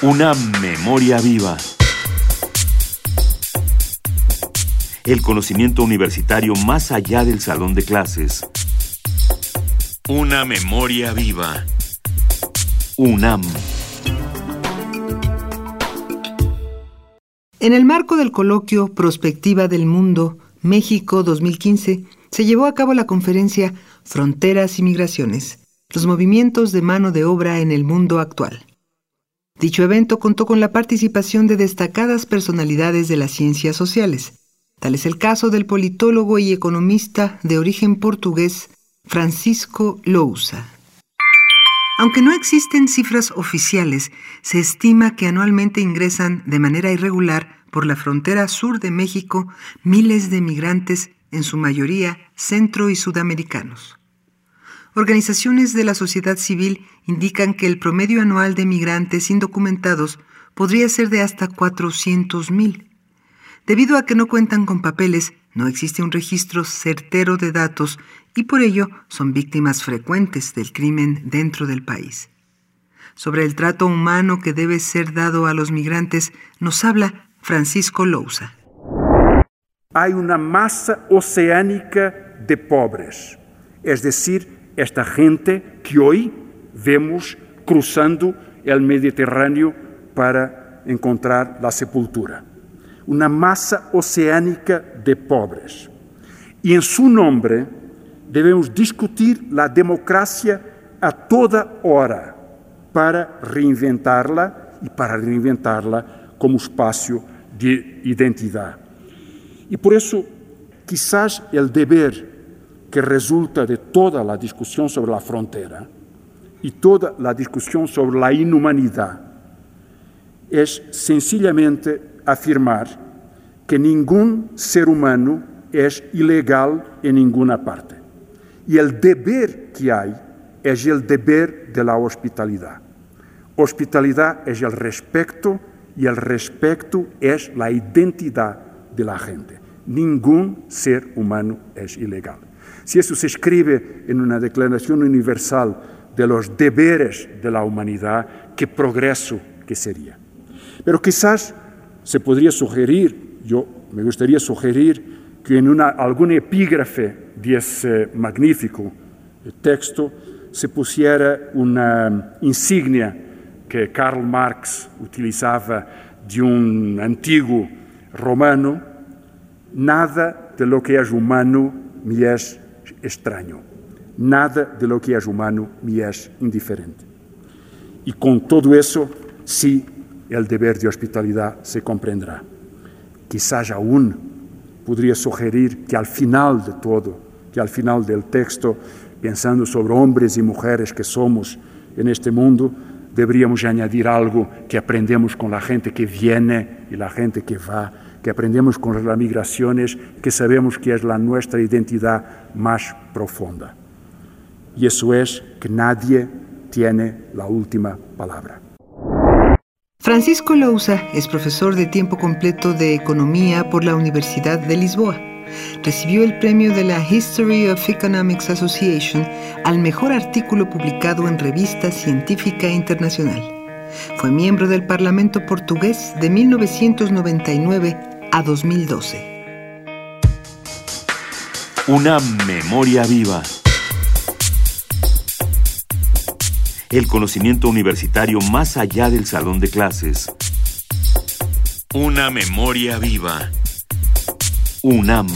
Una memoria viva. El conocimiento universitario más allá del salón de clases. Una memoria viva. UNAM. En el marco del coloquio Prospectiva del Mundo, México 2015, se llevó a cabo la conferencia Fronteras y Migraciones, los movimientos de mano de obra en el mundo actual. Dicho evento contó con la participación de destacadas personalidades de las ciencias sociales. Tal es el caso del politólogo y economista de origen portugués Francisco Lousa. Aunque no existen cifras oficiales, se estima que anualmente ingresan de manera irregular por la frontera sur de México miles de migrantes, en su mayoría centro y sudamericanos. Organizaciones de la sociedad civil indican que el promedio anual de migrantes indocumentados podría ser de hasta 400.000. Debido a que no cuentan con papeles, no existe un registro certero de datos y por ello son víctimas frecuentes del crimen dentro del país. Sobre el trato humano que debe ser dado a los migrantes nos habla Francisco Lousa. Hay una masa oceánica de pobres, es decir, esta gente que hoy vemos cruzando el Mediterráneo para encontrar la sepultura. Una masa oceánica de pobres. Y en su nombre debemos discutir la democracia a toda hora para reinventarla y para reinventarla como espacio de identidad. Y por eso, quizás el deber que resulta de toda la discusión sobre la frontera y toda la discusión sobre la inhumanidad es sencillamente afirmar que ningún ser humano es ilegal en ninguna parte. Y el deber que hay es el deber de la hospitalidad. Hospitalidad es el respeto y el respeto es la identidad de la gente. Ningún ser humano es ilegal. Si eso se escribe en una declaración universal de los deberes de la humanidad, qué progreso que sería. Pero quizás se podría sugerir, yo me gustaría sugerir que en una, algún epígrafe de ese magnífico texto se pusiera una insignia que Karl Marx utilizaba de un antiguo romano, nada de lo que es humano me es extraño. Nada de lo que es humano me es indiferente. Y con todo eso, sí, el deber de hospitalidad se comprenderá. Quizás aún podría sugerir que al final de todo, que al final del texto, pensando sobre hombres y mujeres que somos en este mundo, deberíamos añadir algo que aprendemos con la gente que viene y la gente que va que aprendemos con las migraciones, que sabemos que es la nuestra identidad más profunda. Y eso es que nadie tiene la última palabra. Francisco Lousa es profesor de tiempo completo de Economía por la Universidad de Lisboa. Recibió el premio de la History of Economics Association al mejor artículo publicado en revista científica internacional. Fue miembro del Parlamento portugués de 1999 a 2012. Una memoria viva. El conocimiento universitario más allá del salón de clases. Una memoria viva. UNAM.